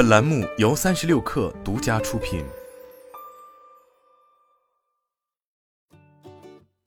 本栏目由三十六氪独家出品。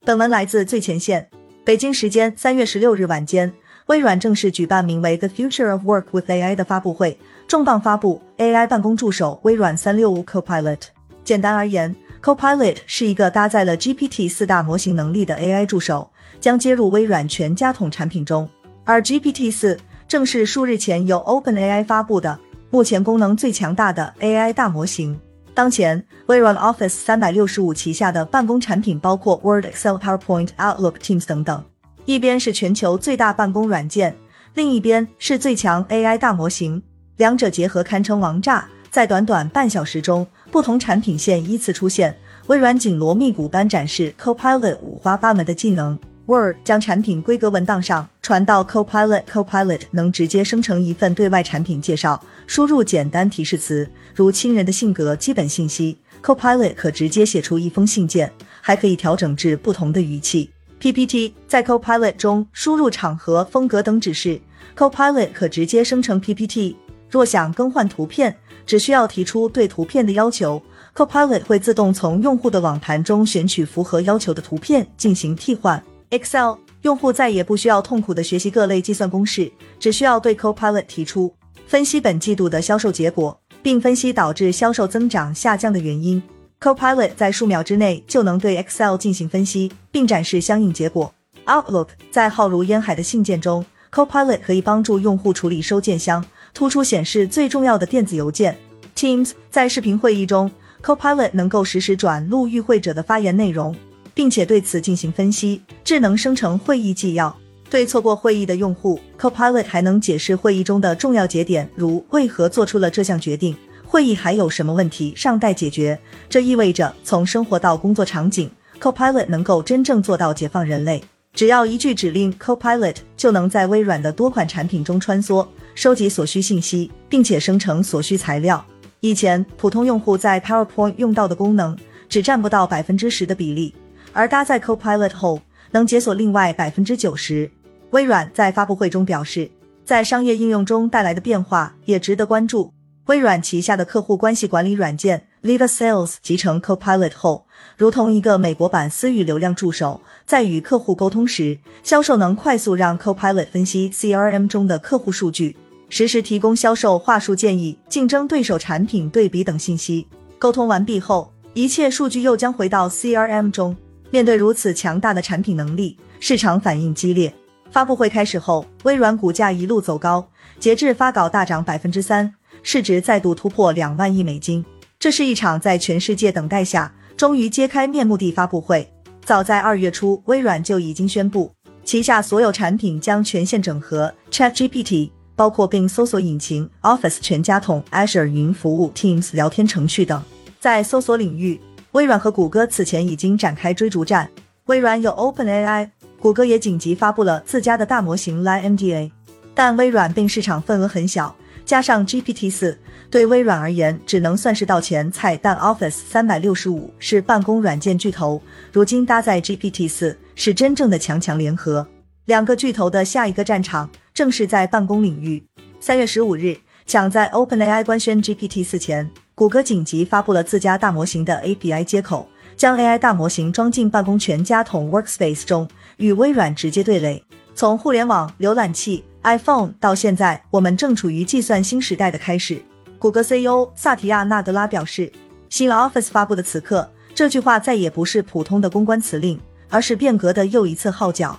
本文来自最前线。北京时间三月十六日晚间，微软正式举办名为《The Future of Work with AI》的发布会，重磅发布 AI 办公助手微软三六五 Copilot。简单而言，Copilot 是一个搭载了 GPT 四大模型能力的 AI 助手，将接入微软全家桶产品中。而 GPT 四正是数日前由 OpenAI 发布的，目前功能最强大的 AI 大模型。当前，微软 Office 三百六十五旗下的办公产品包括 Word、Excel、PowerPoint、Outlook、Teams 等等。一边是全球最大办公软件，另一边是最强 AI 大模型，两者结合堪称王炸。在短短半小时中，不同产品线依次出现，微软紧锣密鼓般展示 Copilot 五花八门的技能。Word 将产品规格文档上传到 Copilot，Copilot 能直接生成一份对外产品介绍，输入简单提示词，如亲人的性格、基本信息，Copilot 可直接写出一封信件，还可以调整至不同的语气。PPT 在 Copilot 中输入场合、风格等指示，Copilot 可直接生成 PPT。若想更换图片，只需要提出对图片的要求，Copilot 会自动从用户的网盘中选取符合要求的图片进行替换。Excel 用户再也不需要痛苦的学习各类计算公式，只需要对 Copilot 提出分析本季度的销售结果，并分析导致销售增长下降的原因。Copilot 在数秒之内就能对 Excel 进行分析，并展示相应结果。Outlook 在浩如烟海的信件中，Copilot 可以帮助用户处理收件箱，突出显示最重要的电子邮件。Teams 在视频会议中，Copilot 能够实时转录与会者的发言内容。并且对此进行分析，智能生成会议纪要。对错过会议的用户，Copilot 还能解释会议中的重要节点，如为何做出了这项决定，会议还有什么问题尚待解决。这意味着，从生活到工作场景，Copilot 能够真正做到解放人类。只要一句指令，Copilot 就能在微软的多款产品中穿梭，收集所需信息，并且生成所需材料。以前，普通用户在 PowerPoint 用到的功能只占不到百分之十的比例。而搭载 Copilot 后，能解锁另外百分之九十。微软在发布会中表示，在商业应用中带来的变化也值得关注。微软旗下的客户关系管理软件 Viva Sales 集成 Copilot 后，如同一个美国版私域流量助手，在与客户沟通时，销售能快速让 Copilot 分析 CRM 中的客户数据，实时提供销售话术建议、竞争对手产品对比等信息。沟通完毕后，一切数据又将回到 CRM 中。面对如此强大的产品能力，市场反应激烈。发布会开始后，微软股价一路走高，截至发稿大涨百分之三，市值再度突破两万亿美金。这是一场在全世界等待下终于揭开面目的发布会。早在二月初，微软就已经宣布，旗下所有产品将全线整合 ChatGPT，包括并搜索引擎、Office 全家桶、Azure 云服务、Teams 聊天程序等。在搜索领域，微软和谷歌此前已经展开追逐战。微软有 OpenAI，谷歌也紧急发布了自家的大模型 LaMDA，但微软并市场份额很小，加上 GPT 四，对微软而言只能算是道前菜。但 Office 三百六十五是办公软件巨头，如今搭载 GPT 四是真正的强强联合。两个巨头的下一个战场正是在办公领域。三月十五日，抢在 OpenAI 官宣 GPT 四前。谷歌紧急发布了自家大模型的 API 接口，将 AI 大模型装进办公全家桶 Workspace 中，与微软直接对垒。从互联网、浏览器、iPhone 到现在，我们正处于计算新时代的开始。谷歌 CEO 萨提亚·纳德拉表示：“新 Office 发布的此刻，这句话再也不是普通的公关辞令，而是变革的又一次号角。”